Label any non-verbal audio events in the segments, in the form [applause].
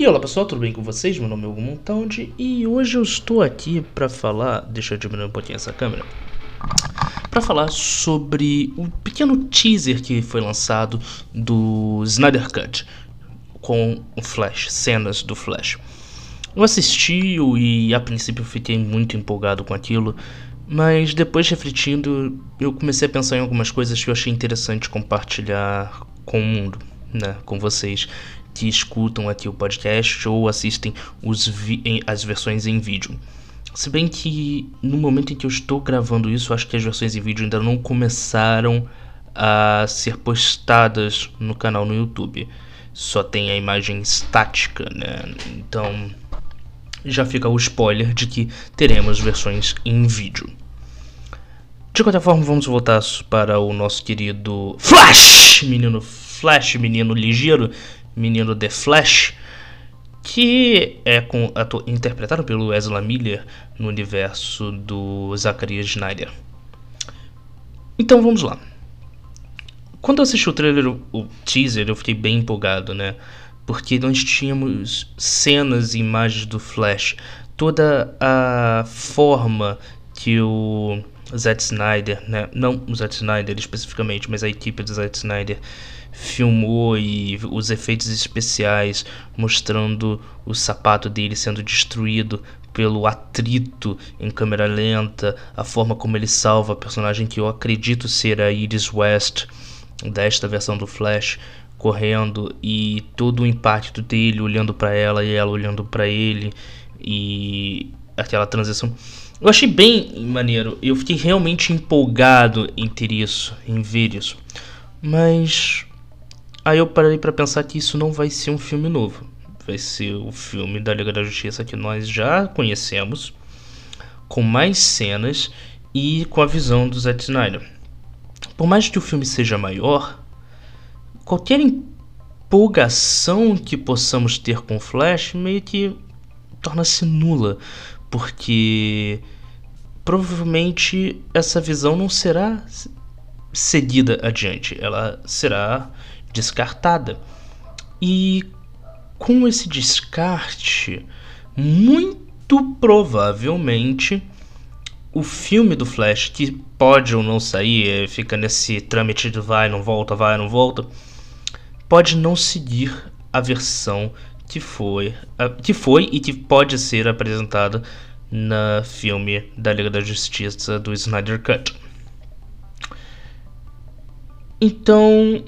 E olá pessoal, tudo bem com vocês? Meu nome é Hugo Montaldi e hoje eu estou aqui para falar, deixa eu diminuir um pouquinho essa câmera, para falar sobre um pequeno teaser que foi lançado do Snyder Cut com o Flash, cenas do Flash. Eu assisti e a princípio fiquei muito empolgado com aquilo, mas depois refletindo eu comecei a pensar em algumas coisas que eu achei interessante compartilhar com o mundo, né, com vocês que escutam aqui o podcast ou assistem as versões em vídeo. Se bem que no momento em que eu estou gravando isso, acho que as versões em vídeo ainda não começaram a ser postadas no canal no YouTube. Só tem a imagem estática, né? Então já fica o spoiler de que teremos versões em vídeo. De qualquer forma, vamos voltar para o nosso querido Flash! Menino Flash, menino ligeiro, menino The Flash, que é com, interpretado pelo Ezra Miller no universo do Zacharias Schneider. Então vamos lá. Quando eu assisti o trailer, o teaser, eu fiquei bem empolgado, né? Porque nós tínhamos cenas e imagens do Flash, toda a forma que o Zack Snyder, né? Não o Zack Snyder especificamente, mas a equipe do Zack Snyder filmou e os efeitos especiais mostrando o sapato dele sendo destruído pelo atrito em câmera lenta, a forma como ele salva a personagem que eu acredito ser a Iris West desta versão do Flash correndo e todo o impacto dele olhando para ela e ela olhando para ele e aquela transição. Eu achei bem maneiro. Eu fiquei realmente empolgado em ter isso, em ver isso. Mas Aí eu parei para pensar que isso não vai ser um filme novo. Vai ser o filme da Liga da Justiça que nós já conhecemos, com mais cenas e com a visão do Zack Snyder. Por mais que o filme seja maior, qualquer empolgação que possamos ter com Flash meio que torna-se nula, porque provavelmente essa visão não será seguida adiante, ela será descartada. E com esse descarte, muito provavelmente o filme do Flash, que pode ou não sair, é, fica nesse trâmite de vai, não volta, vai, não volta, pode não seguir a versão que foi, que foi e que pode ser apresentada na filme da Liga da Justiça do Snyder Cut. Então,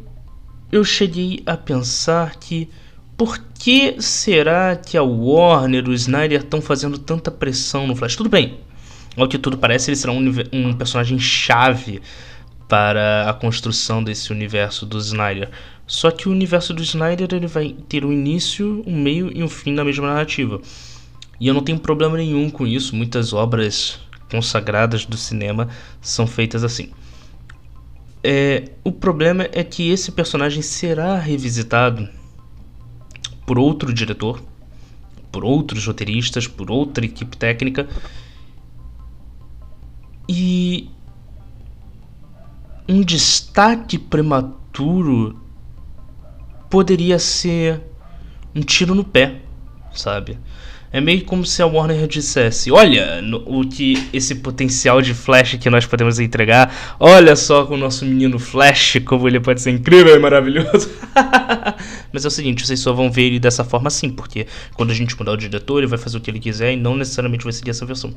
eu cheguei a pensar que por que será que a Warner e o Snyder estão fazendo tanta pressão no Flash? Tudo bem, ao que tudo parece, ele será um, um personagem chave para a construção desse universo do Snyder. Só que o universo do Snyder ele vai ter um início, um meio e um fim da mesma narrativa. E eu não tenho problema nenhum com isso. Muitas obras consagradas do cinema são feitas assim. É, o problema é que esse personagem será revisitado por outro diretor, por outros roteiristas, por outra equipe técnica. E um destaque prematuro poderia ser um tiro no pé, sabe? É meio como se a Warner dissesse: Olha no, o que esse potencial de Flash que nós podemos entregar. Olha só com o nosso menino Flash, como ele pode ser incrível e maravilhoso. [laughs] Mas é o seguinte: vocês só vão ver ele dessa forma assim, porque quando a gente mudar o diretor, ele vai fazer o que ele quiser e não necessariamente vai seguir essa versão.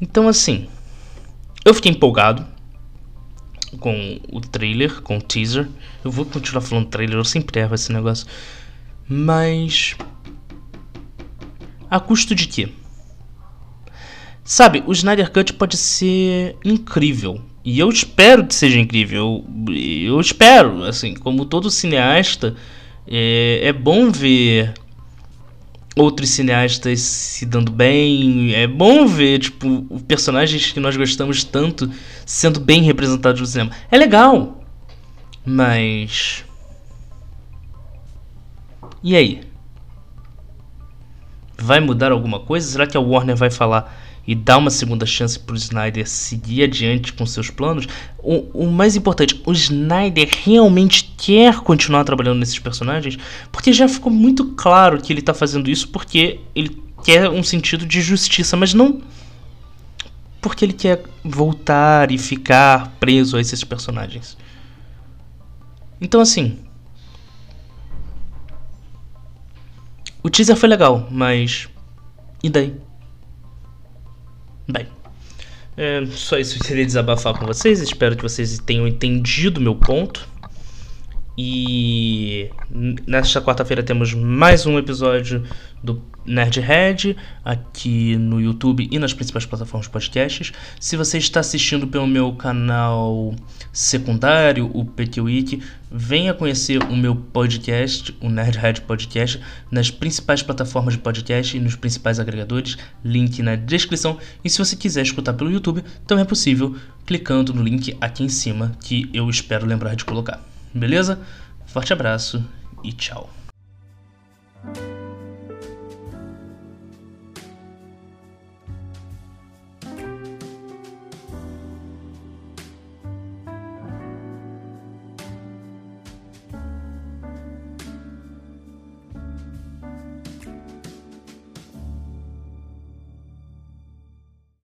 Então, assim, eu fiquei empolgado com o trailer, com o teaser. Eu vou continuar falando trailer, eu sempre erro esse negócio. Mas. A custo de quê? Sabe, o Snyder Cut pode ser incrível. E eu espero que seja incrível. Eu, eu espero, assim, como todo cineasta, é, é bom ver outros cineastas se dando bem. É bom ver, tipo, personagens que nós gostamos tanto sendo bem representados no cinema. É legal. Mas. E aí? Vai mudar alguma coisa? Será que a Warner vai falar? E dar uma segunda chance pro Snyder seguir adiante com seus planos, o, o mais importante, o Snyder realmente quer continuar trabalhando nesses personagens, porque já ficou muito claro que ele tá fazendo isso porque ele quer um sentido de justiça, mas não porque ele quer voltar e ficar preso a esses personagens. Então assim, o teaser foi legal, mas e daí? Bem, é, só isso que eu queria desabafar com vocês. Espero que vocês tenham entendido meu ponto. E nesta quarta-feira temos mais um episódio do Nerdhead aqui no YouTube e nas principais plataformas de podcasts. Se você está assistindo pelo meu canal secundário, o Week, venha conhecer o meu podcast, o Nerdhead Podcast, nas principais plataformas de podcast e nos principais agregadores. Link na descrição. E se você quiser escutar pelo YouTube, também é possível clicando no link aqui em cima que eu espero lembrar de colocar. Beleza? Forte abraço e tchau.